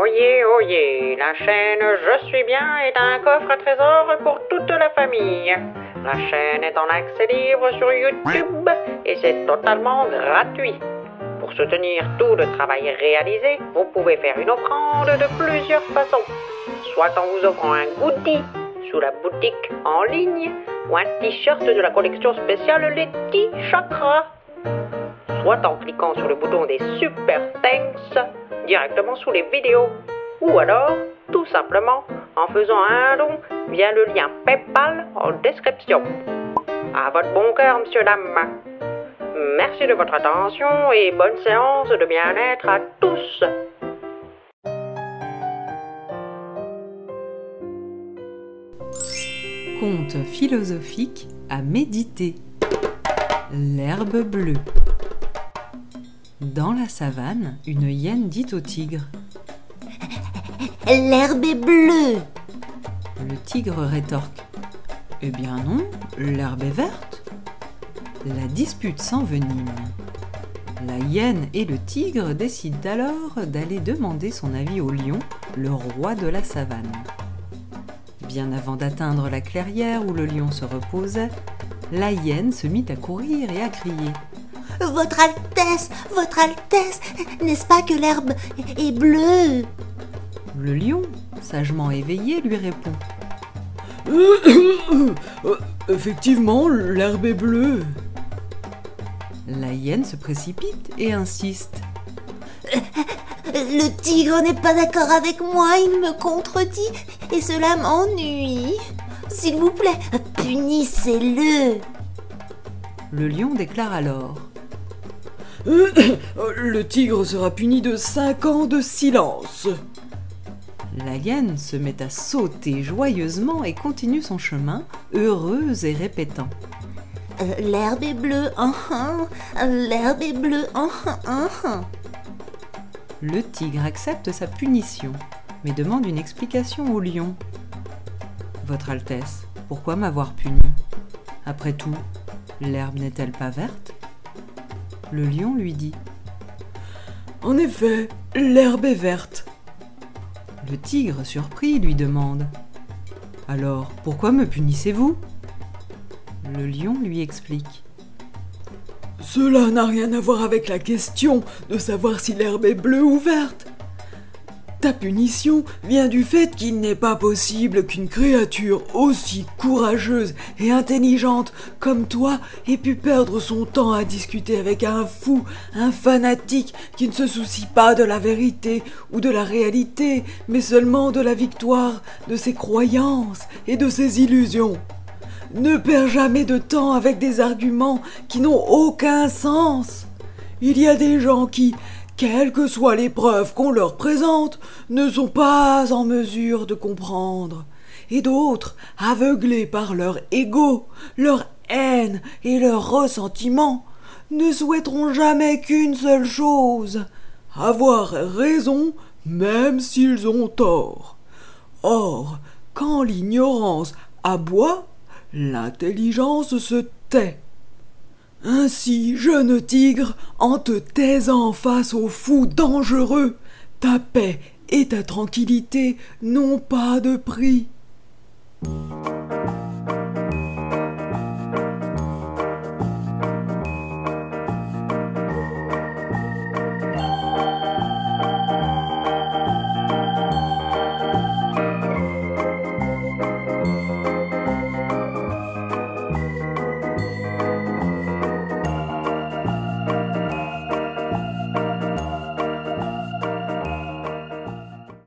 Oyez, oyez, la chaîne Je suis bien est un coffre à trésors pour toute la famille. La chaîne est en accès libre sur YouTube et c'est totalement gratuit. Pour soutenir tout le travail réalisé, vous pouvez faire une offrande de plusieurs façons. Soit en vous offrant un goodie sous la boutique en ligne ou un t-shirt de la collection spéciale Les T-Chakras. Soit en cliquant sur le bouton des Super Thanks directement sous les vidéos. Ou alors, tout simplement, en faisant un don via le lien PayPal en description. À votre bon cœur, monsieur, dame. Merci de votre attention et bonne séance de bien-être à tous. Conte philosophique à méditer. L'herbe bleue. Dans la savane, une hyène dit au tigre L'herbe est bleue. Le tigre rétorque Eh bien non, l'herbe est verte. La dispute s'envenime. La hyène et le tigre décident alors d'aller demander son avis au lion, le roi de la savane. Bien avant d'atteindre la clairière où le lion se reposait, la hyène se mit à courir et à crier. Votre Altesse, Votre Altesse, n'est-ce pas que l'herbe est bleue? Le lion, sagement éveillé, lui répond. Effectivement, l'herbe est bleue. La hyène se précipite et insiste. Le tigre n'est pas d'accord avec moi, il me contredit et cela m'ennuie. S'il vous plaît, punissez-le. Le lion déclare alors. Le tigre sera puni de cinq ans de silence. La hyène se met à sauter joyeusement et continue son chemin, heureuse et répétant. Euh, l'herbe est bleue, hein, hein, l'herbe est bleue, hein, hein, hein. Le tigre accepte sa punition, mais demande une explication au lion. Votre Altesse, pourquoi m'avoir puni? Après tout, l'herbe n'est-elle pas verte? Le lion lui dit. En effet, l'herbe est verte. Le tigre, surpris, lui demande. Alors, pourquoi me punissez-vous? Le lion lui explique. Cela n'a rien à voir avec la question de savoir si l'herbe est bleue ou verte. Ta punition vient du fait qu'il n'est pas possible qu'une créature aussi courageuse et intelligente comme toi ait pu perdre son temps à discuter avec un fou, un fanatique qui ne se soucie pas de la vérité ou de la réalité, mais seulement de la victoire de ses croyances et de ses illusions. Ne perds jamais de temps avec des arguments qui n'ont aucun sens. Il y a des gens qui, quelles que soient les preuves qu'on leur présente, ne sont pas en mesure de comprendre. Et d'autres, aveuglés par leur ego, leur haine et leur ressentiment, ne souhaiteront jamais qu'une seule chose avoir raison même s'ils ont tort. Or, quand l'ignorance aboie, l'intelligence se tait. Ainsi, jeune tigre, en te taisant face aux fous dangereux, ta paix et ta tranquillité n'ont pas de prix.